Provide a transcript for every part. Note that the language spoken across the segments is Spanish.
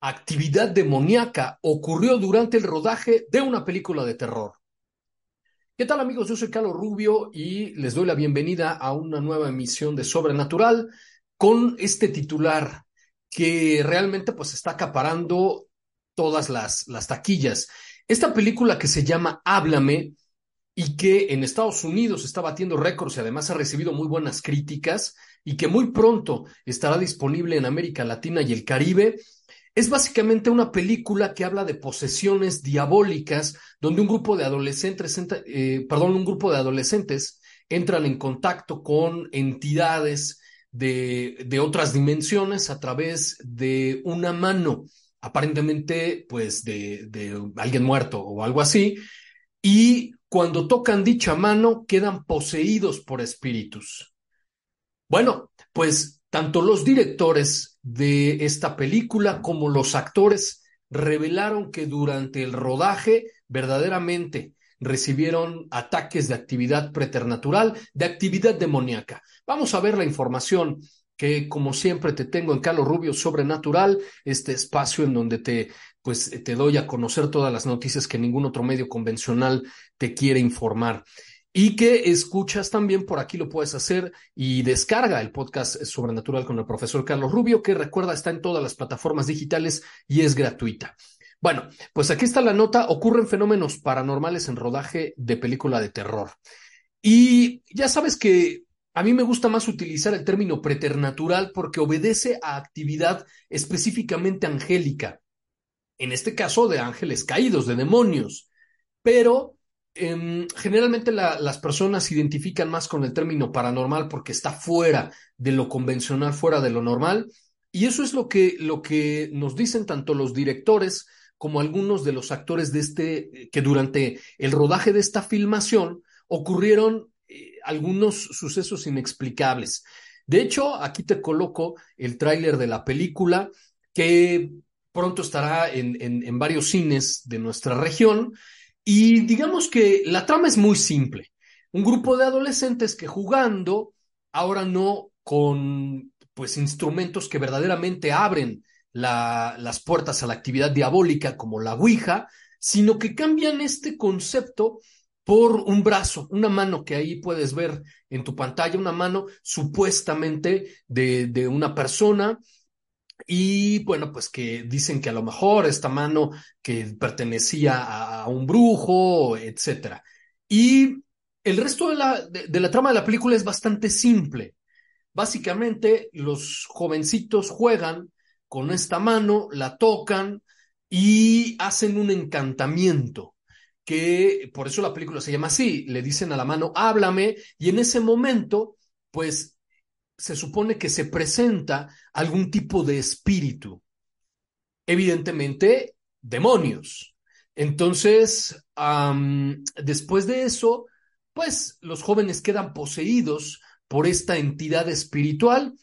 Actividad demoníaca ocurrió durante el rodaje de una película de terror. ¿Qué tal amigos? Yo soy Carlos Rubio y les doy la bienvenida a una nueva emisión de Sobrenatural con este titular que realmente pues está acaparando todas las, las taquillas. Esta película que se llama Háblame y que en Estados Unidos está batiendo récords y además ha recibido muy buenas críticas y que muy pronto estará disponible en América Latina y el Caribe, es básicamente una película que habla de posesiones diabólicas, donde un grupo de adolescentes, eh, perdón, un grupo de adolescentes entran en contacto con entidades de, de otras dimensiones a través de una mano, aparentemente, pues, de, de alguien muerto o algo así, y cuando tocan dicha mano quedan poseídos por espíritus. Bueno, pues tanto los directores de esta película como los actores revelaron que durante el rodaje verdaderamente recibieron ataques de actividad preternatural, de actividad demoníaca. Vamos a ver la información que como siempre te tengo en Carlos Rubio Sobrenatural, este espacio en donde te pues te doy a conocer todas las noticias que ningún otro medio convencional te quiere informar y que escuchas también por aquí lo puedes hacer y descarga el podcast Sobrenatural con el profesor Carlos Rubio, que recuerda está en todas las plataformas digitales y es gratuita. Bueno, pues aquí está la nota, ocurren fenómenos paranormales en rodaje de película de terror. Y ya sabes que a mí me gusta más utilizar el término preternatural porque obedece a actividad específicamente angélica, en este caso de ángeles caídos, de demonios, pero Em, generalmente las personas se identifican más con el término paranormal porque está fuera de lo convencional, fuera de lo normal. Y eso es lo que, lo que nos dicen tanto los directores como algunos de los actores de este, que durante el rodaje de esta filmación ocurrieron eh, algunos sucesos inexplicables. De hecho, aquí te coloco el tráiler de la película que pronto estará en, en varios cines de nuestra región y digamos que la trama es muy simple. Un grupo de adolescentes que jugando, ahora no con pues instrumentos que verdaderamente abren las puertas a la actividad diabólica como la Ouija, sino que cambian este concepto por un brazo, una mano que ahí puedes ver en tu pantalla, una mano supuestamente de, de una persona y bueno, pues que dicen que a lo mejor esta mano que pertenecía a un brujo, etcétera. Y el resto de la, de, la trama de la película es bastante simple. Básicamente, los jovencitos juegan con esta mano, la tocan y hacen un encantamiento que por eso la película se llama así, le dicen a la mano, háblame, y en ese momento, pues se supone que se presenta algún tipo de espíritu. Evidentemente, demonios. Entonces, después de eso, pues los jóvenes quedan poseídos por esta entidad espiritual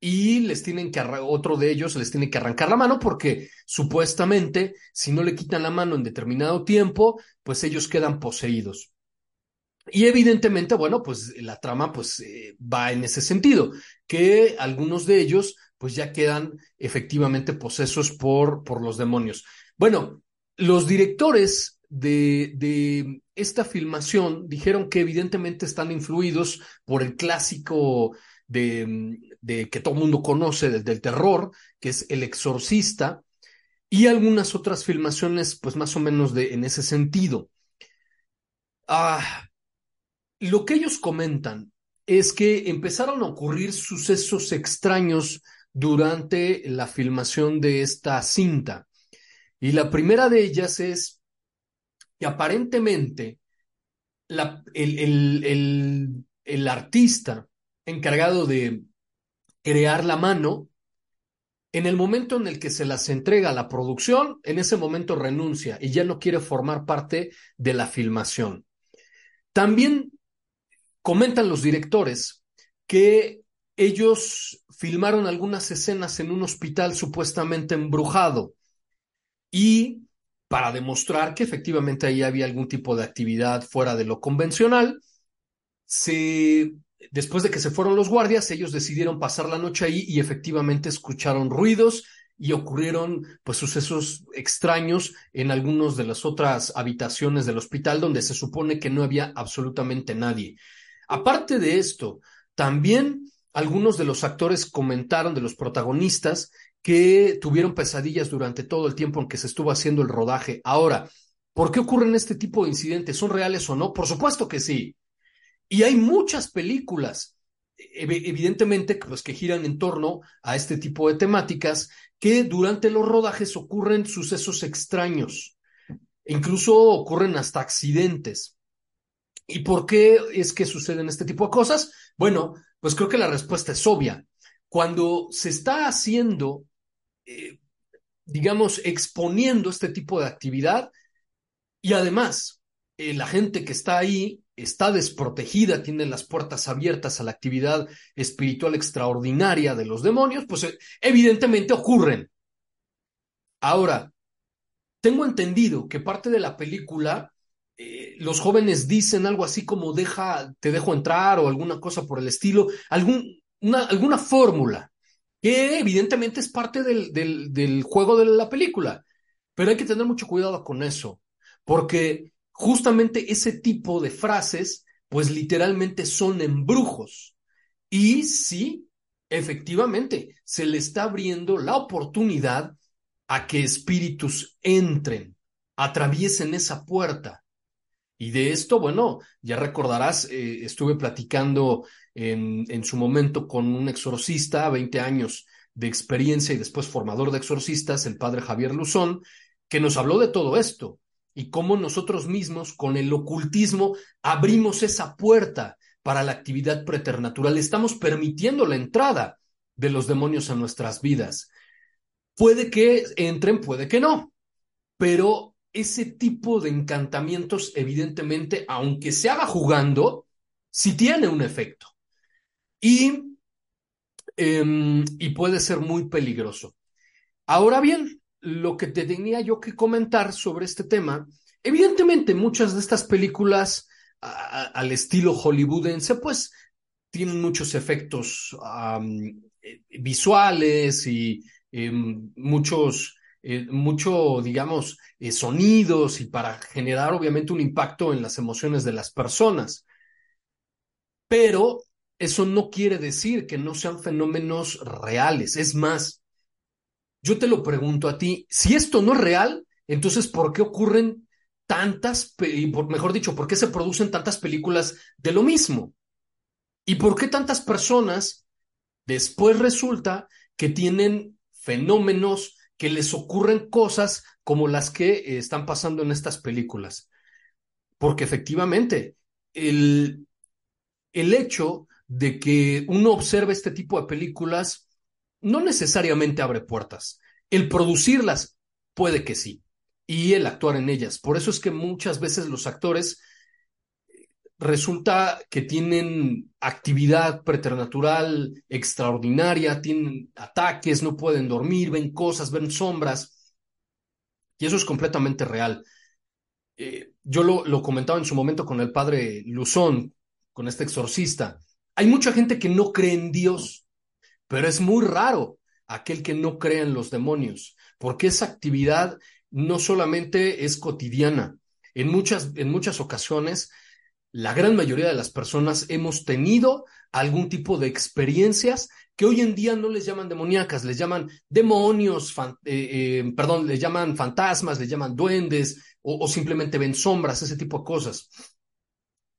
y les tienen que otro de ellos les tiene que arrancar la mano porque supuestamente si no le quitan la mano en determinado tiempo, pues ellos quedan poseídos. Y evidentemente, bueno, pues la trama pues eh, va en ese sentido, que algunos de ellos pues ya quedan efectivamente posesos por, por los demonios. Bueno, los directores de, de esta filmación dijeron que evidentemente están influidos por el clásico de, de que todo el mundo conoce, del, del terror, que es El Exorcista, y algunas otras filmaciones, pues más o menos de, en ese sentido. Ah, lo que ellos comentan es que empezaron a ocurrir sucesos extraños durante la filmación de esta cinta. Y la primera de ellas es que aparentemente el, el, el, el artista encargado de crear la mano, en el momento en el que se las entrega a la producción, en ese momento renuncia y ya no quiere formar parte de la filmación. También comentan los directores que ellos filmaron algunas escenas en un hospital supuestamente embrujado y para demostrar que efectivamente ahí había algún tipo de actividad fuera de lo convencional, se después de que se fueron los guardias, ellos decidieron pasar la noche ahí y efectivamente escucharon ruidos y ocurrieron pues sucesos extraños en algunas de las otras habitaciones del hospital donde se supone que no había absolutamente nadie. Aparte de esto, también algunos de los actores comentaron de los protagonistas que tuvieron pesadillas durante todo el tiempo en que se estuvo haciendo el rodaje. Ahora, ¿por qué ocurren este tipo de incidentes? ¿Son reales o no? Por supuesto que sí. Y hay muchas películas, evidentemente, pues, que giran en torno a este tipo de temáticas, que durante los rodajes ocurren sucesos extraños, incluso ocurren hasta accidentes. ¿Y por qué es que suceden este tipo de cosas? Bueno, pues creo que la respuesta es obvia. Cuando se está haciendo, eh, digamos, exponiendo este tipo de actividad y además eh, la gente que está ahí está desprotegida, tiene las puertas abiertas a la actividad espiritual extraordinaria de los demonios, pues eh, evidentemente ocurren. Ahora, tengo entendido que parte de la película, eh, los jóvenes dicen algo así como deja, te dejo entrar o alguna cosa por el estilo, alguna fórmula, que evidentemente es parte del, del, del juego de la película. Pero hay que tener mucho cuidado con eso, porque justamente ese tipo de frases, pues literalmente son embrujos. Y sí, efectivamente, se le está abriendo la oportunidad a que espíritus entren, atraviesen esa puerta. Y de esto, bueno, ya recordarás, eh, estuve platicando en, en, su momento con un exorcista, 20 años de experiencia y después formador de exorcistas, el padre Javier Luzón, que nos habló de todo esto, y cómo nosotros mismos con el ocultismo abrimos esa puerta para la actividad preternatural. Estamos permitiendo la entrada de los demonios a nuestras vidas. Puede que entren, puede que no, pero ese tipo de encantamientos, evidentemente, aunque se haga jugando, sí tiene un efecto. Y, eh, y puede ser muy peligroso. Ahora bien, lo que te tenía yo que comentar sobre este tema, evidentemente muchas de estas películas al estilo hollywoodense, pues tienen muchos efectos um, visuales y eh, muchos, eh, mucho, digamos, eh, sonidos y para generar obviamente un impacto en las emociones de las personas. Pero eso no quiere decir que no sean fenómenos reales. Es más, yo te lo pregunto a ti, si esto no es real, entonces ¿por qué ocurren tantas, mejor dicho, por qué se producen tantas películas de lo mismo? ¿Y por qué tantas personas después resulta que tienen fenómenos, que les ocurren cosas como las que están pasando en estas películas? Porque efectivamente, el, el hecho de que uno observe este tipo de películas no necesariamente abre puertas. El producirlas puede que sí, y el actuar en ellas. Por eso es que muchas veces los actores eh, resulta que tienen actividad preternatural extraordinaria, tienen ataques, no pueden dormir, ven cosas, ven sombras, y eso es completamente real. Eh, yo lo, lo comentaba en su momento con el padre Luzón, con este exorcista. Hay mucha gente que no cree en Dios, pero es muy raro aquel que no cree en los demonios, porque esa actividad no solamente es cotidiana, en muchas, en muchas ocasiones la gran mayoría de las personas hemos tenido algún tipo de experiencias que hoy en día no les llaman demoníacas, les llaman demonios, eh, eh, perdón, les llaman fantasmas, les llaman duendes o, simplemente ven sombras, ese tipo de cosas.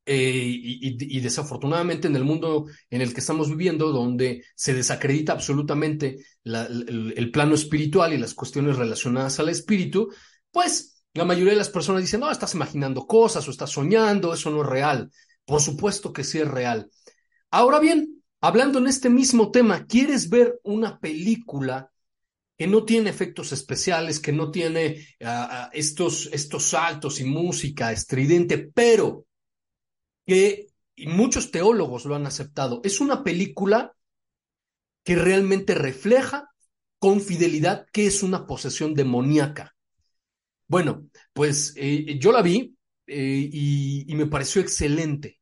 Eh, y, desafortunadamente en el mundo en el que estamos viviendo, donde se desacredita absolutamente el, plano espiritual y las cuestiones relacionadas al espíritu, pues la mayoría de las personas dicen, no, estás imaginando cosas o estás soñando, eso no es real. Por supuesto que sí es real. Ahora bien, Hablando en este mismo tema, ¿quieres ver una película que no tiene efectos especiales, que no tiene ah, ah, estos, estos saltos y música estridente, pero que muchos teólogos lo han aceptado? Es una película que realmente refleja con fidelidad qué es una posesión demoníaca. Bueno, pues eh, yo la vi eh, y me pareció excelente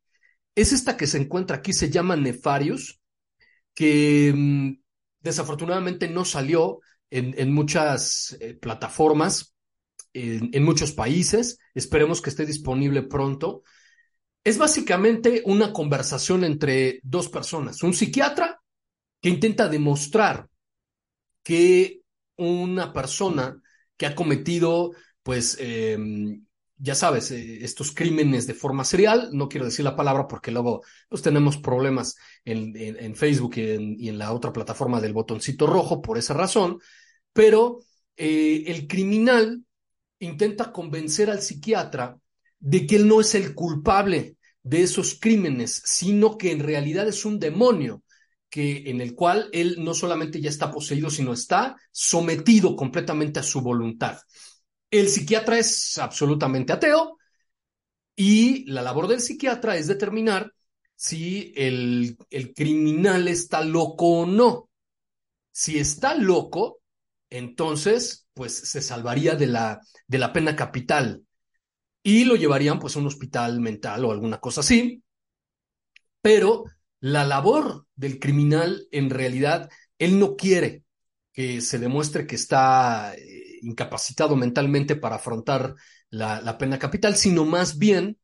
es esta que se encuentra aquí, se llama Nefarius, que mm, desafortunadamente no salió en, muchas eh, plataformas, en, muchos países. Esperemos que esté disponible pronto. Es básicamente una conversación entre dos personas, un psiquiatra que intenta demostrar que una persona que ha cometido pues em, ya sabes, eh, estos crímenes de forma serial, no quiero decir la palabra porque luego pues, tenemos problemas en, Facebook y en, la otra plataforma del botoncito rojo por esa razón, pero eh, el criminal intenta convencer al psiquiatra de que él no es el culpable de esos crímenes, sino que en realidad es un demonio que en el cual él no solamente ya está poseído, sino está sometido completamente a su voluntad. El psiquiatra es absolutamente ateo y la labor del psiquiatra es determinar si el, criminal está loco o no. Si está loco, entonces pues se salvaría de la, de la pena capital y lo llevarían pues a un hospital mental o alguna cosa así. Pero la labor del criminal en realidad, él no quiere que se demuestre que está incapacitado mentalmente para afrontar la, pena capital, sino más bien,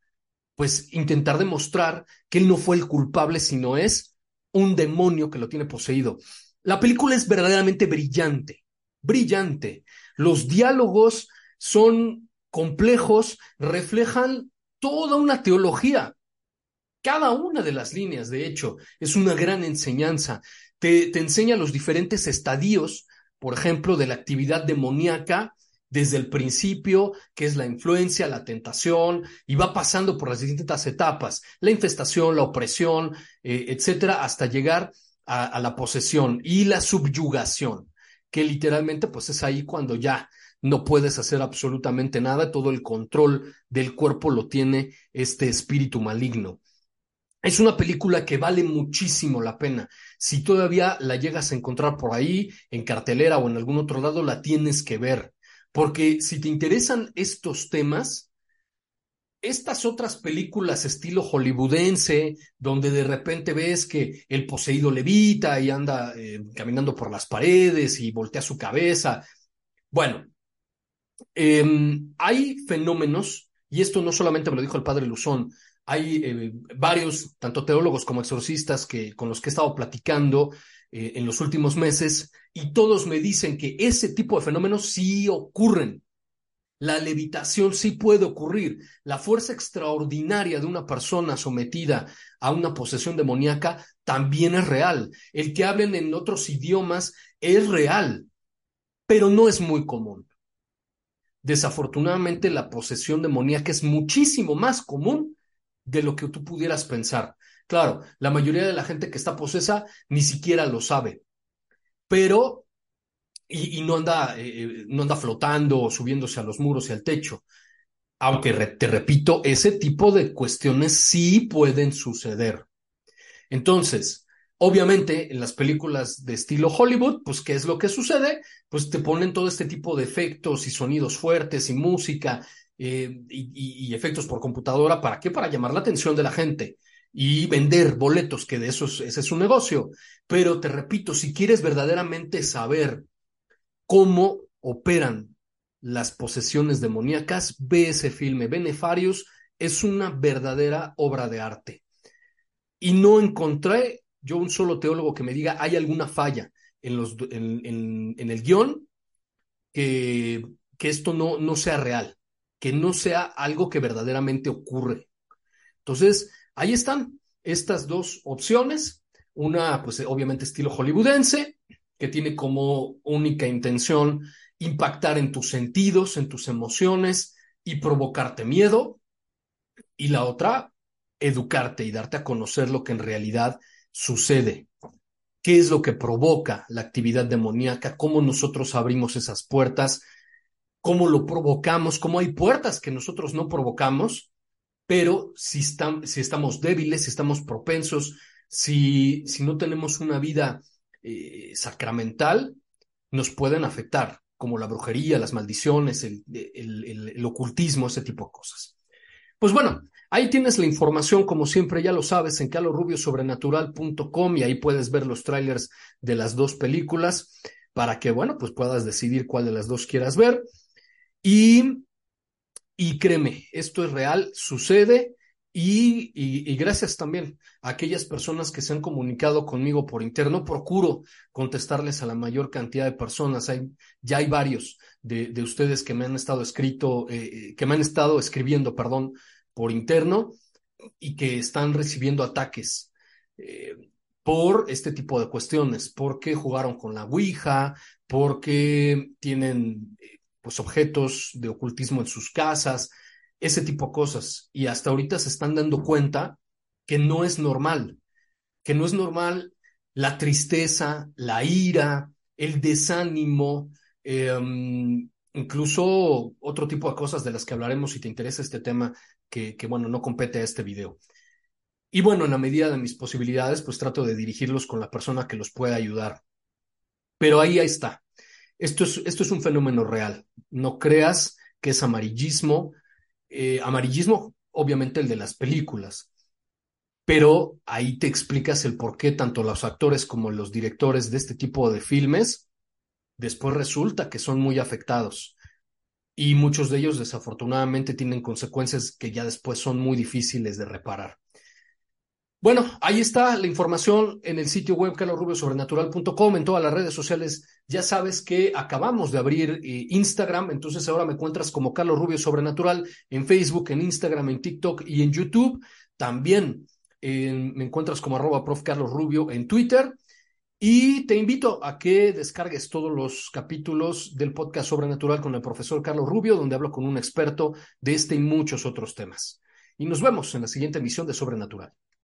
pues intentar demostrar que él no fue el culpable, sino es un demonio que lo tiene poseído. La película es verdaderamente brillante, brillante. Los diálogos son complejos, reflejan toda una teología. Cada una de las líneas, de hecho, es una gran enseñanza. Te, te enseña los diferentes estadios por ejemplo, de la actividad demoníaca desde el principio, que es la influencia, la tentación, y va pasando por las distintas etapas, la infestación, la opresión, eh, etcétera, hasta llegar a, la posesión y la subyugación, que literalmente pues es ahí cuando ya no puedes hacer absolutamente nada, todo el control del cuerpo lo tiene este espíritu maligno. Es una película que vale muchísimo la pena. Si todavía la llegas a encontrar por ahí, en cartelera o en algún otro lado, la tienes que ver. Porque si te interesan estos temas, estas otras películas estilo hollywoodense, donde de repente ves que el poseído levita y anda eh, caminando por las paredes y voltea su cabeza. Bueno, em, hay fenómenos, y esto no solamente me lo dijo el padre Luzón, hay eh, varios, tanto teólogos como exorcistas, que, con los que he estado platicando eh, en los últimos meses, y todos me dicen que ese tipo de fenómenos sí ocurren. La levitación sí puede ocurrir. La fuerza extraordinaria de una persona sometida a una posesión demoníaca también es real. El que hablen en otros idiomas es real, pero no es muy común. Desafortunadamente, la posesión demoníaca es muchísimo más común de lo que tú pudieras pensar. Claro, la mayoría de la gente que está posesa ni siquiera lo sabe, pero y, no anda eh, eh, no anda flotando o subiéndose a los muros y al techo. Aunque te repito, ese tipo de cuestiones sí pueden suceder. Entonces, obviamente, en las películas de estilo Hollywood, pues, ¿qué es lo que sucede? Pues te ponen todo este tipo de efectos y sonidos fuertes y música eh, y, efectos por computadora. ¿Para qué? Para llamar la atención de la gente y vender boletos, que de eso ese es su negocio. Pero te repito, si quieres verdaderamente saber cómo operan las posesiones demoníacas, ve ese filme, Benefarios, es una verdadera obra de arte. Y no encontré yo un solo teólogo que me diga hay alguna falla en, los, en, el guion que, que esto no, no sea real, que no sea algo que verdaderamente ocurre. Entonces, ahí están estas dos opciones. Una, pues obviamente estilo hollywoodense, que tiene como única intención impactar en tus sentidos, en tus emociones y provocarte miedo. Y la otra, educarte y darte a conocer lo que en realidad sucede. ¿Qué es lo que provoca la actividad demoníaca? ¿Cómo nosotros abrimos esas puertas? ¿Cómo lo provocamos? ¿Cómo hay puertas que nosotros no provocamos? Pero si, si estamos débiles, si estamos propensos, si, si no tenemos una vida eh, sacramental, nos pueden afectar, como la brujería, las maldiciones, el, el ocultismo, ese tipo de cosas. Pues bueno, ahí tienes la información, como siempre ya lo sabes, en calorrubiosobrenatural.com y ahí puedes ver los trailers de las dos películas para que, bueno, pues puedas decidir cuál de las dos quieras ver. Y, y créeme, esto es real, sucede y, y, gracias también a aquellas personas que se han comunicado conmigo por interno. Procuro contestarles a la mayor cantidad de personas. Hay, ya hay varios de, de ustedes que me han estado escrito, eh, eh, que me han estado escribiendo, perdón, por interno y que están recibiendo ataques eh, por este tipo de cuestiones, porque jugaron con la Ouija, porque tienen pues objetos de ocultismo en sus casas, ese tipo de cosas. Y hasta ahorita se están dando cuenta que no es normal, que no es normal la tristeza, la ira, el desánimo, em, incluso otro tipo de cosas de las que hablaremos si te interesa este tema, que, que, bueno, no compete a este video. Y bueno, en la medida de mis posibilidades, pues trato de dirigirlos con la persona que los pueda ayudar. Pero ahí, ahí está. Esto es, esto es un fenómeno real. No creas que es amarillismo, eh, amarillismo, obviamente el de las películas, pero ahí te explicas el por qué tanto los actores como los directores de este tipo de filmes después resulta que son muy afectados y muchos de ellos desafortunadamente tienen consecuencias que ya después son muy difíciles de reparar. Bueno, ahí está la información en el sitio web calorrubiosobrenatural.com, en todas las redes sociales. Ya sabes que acabamos de abrir eh, Instagram, entonces ahora me encuentras como Carlos Rubio Sobrenatural en Facebook, en Instagram, en TikTok y en YouTube. También me encuentras como arroba prof. Carlos Rubio en Twitter. Y te invito a que descargues todos los capítulos del podcast Sobrenatural con el profesor Carlos Rubio, donde hablo con un experto de este y muchos otros temas. Y nos vemos en la siguiente emisión de Sobrenatural.